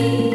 Estuvimos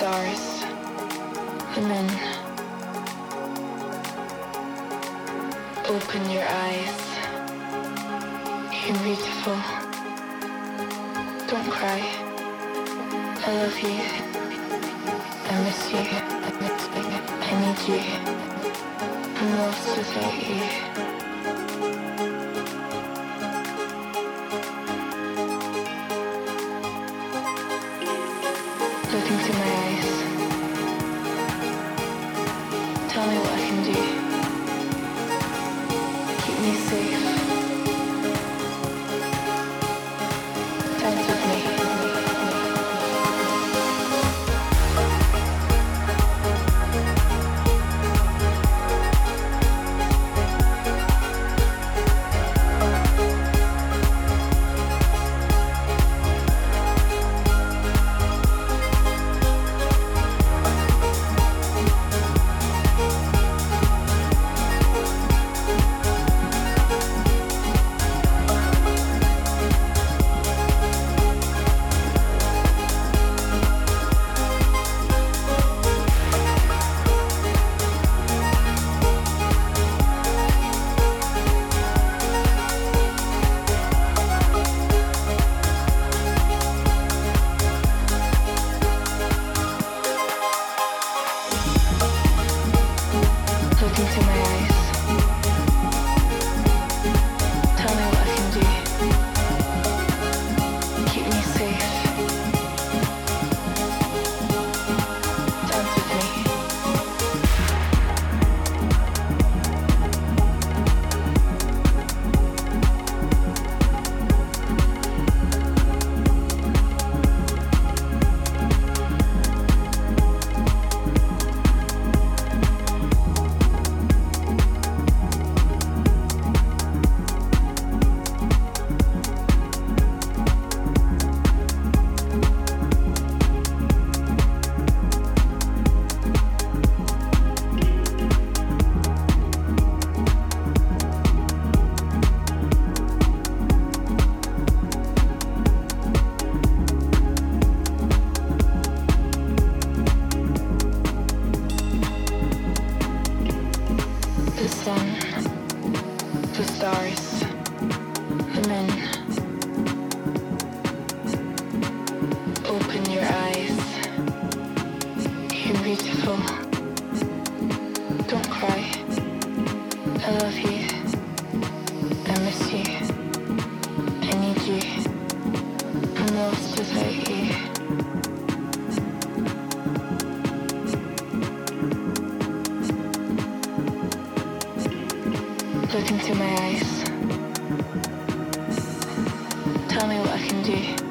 stars. look into my eyes. Tell me what I can do. Look into my eyes. Tell me what I can do.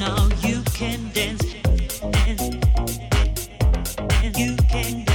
Said, no, no, you can dance. dance, and you can dance. dance,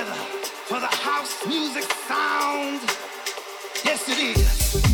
together for the house music sound. Yes, it is.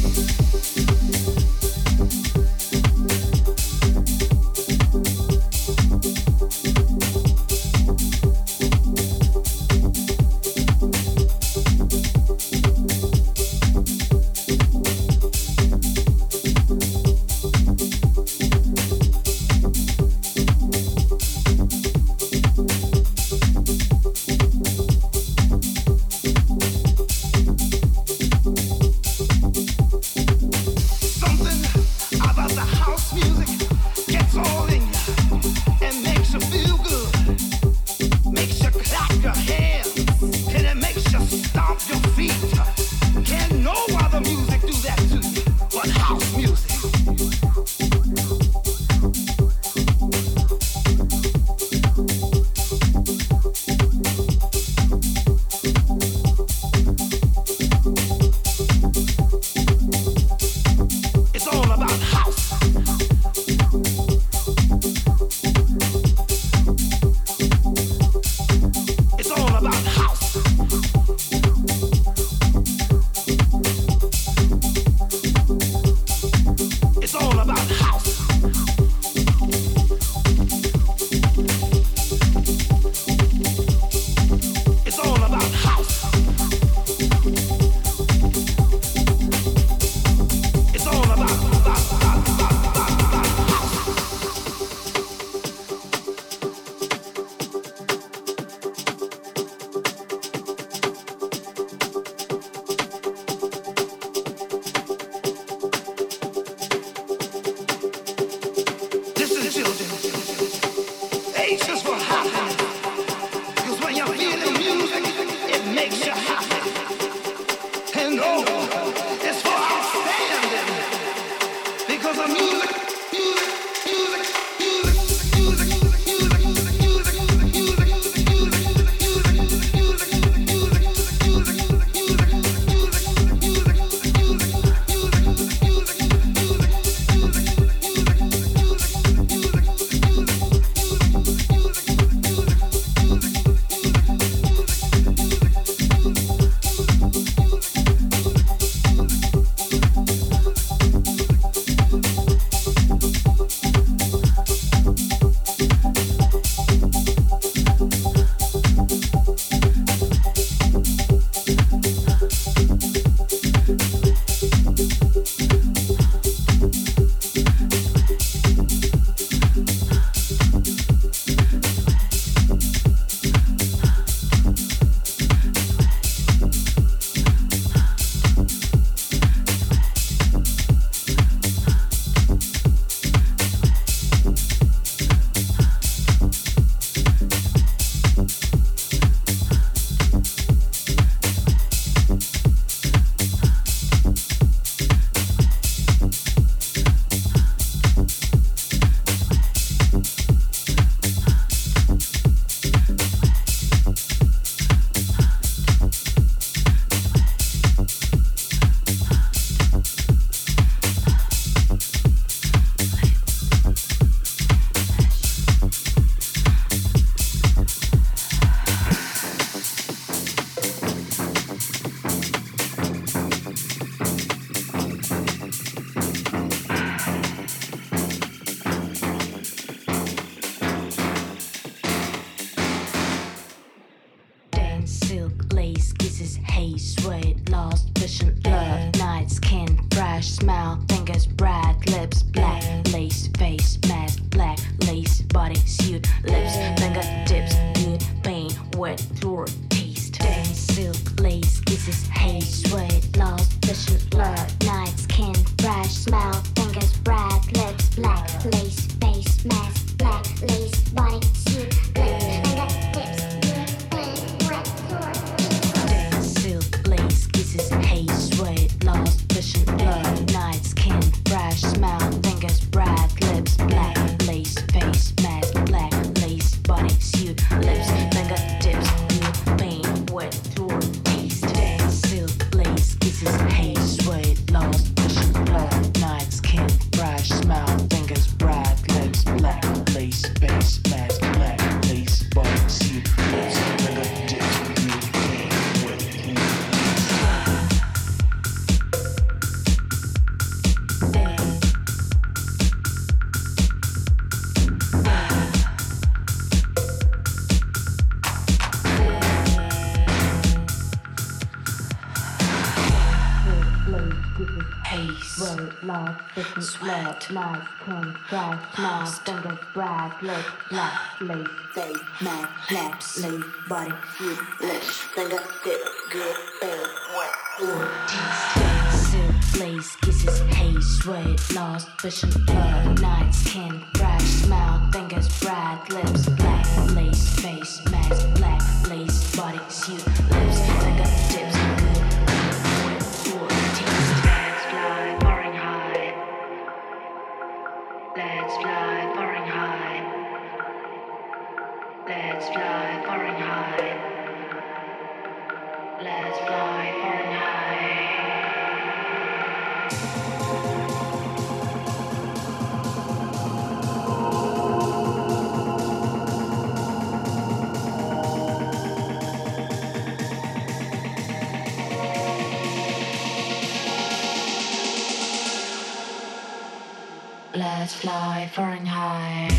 Sweat, nice, clean, dry, smile, fingers, bright, lips, black, lace, face, matte, black, lace, body, sweet, lips, finger, dip, good, bad, wet, taste, silk, lace, kisses, haze, sweat, lost, vision, blur, night, skin, fresh, smile, fingers, bright, lips, black, lace, face, mask, Let's fly fly Fahrenheit. Let's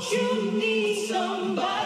You need somebody?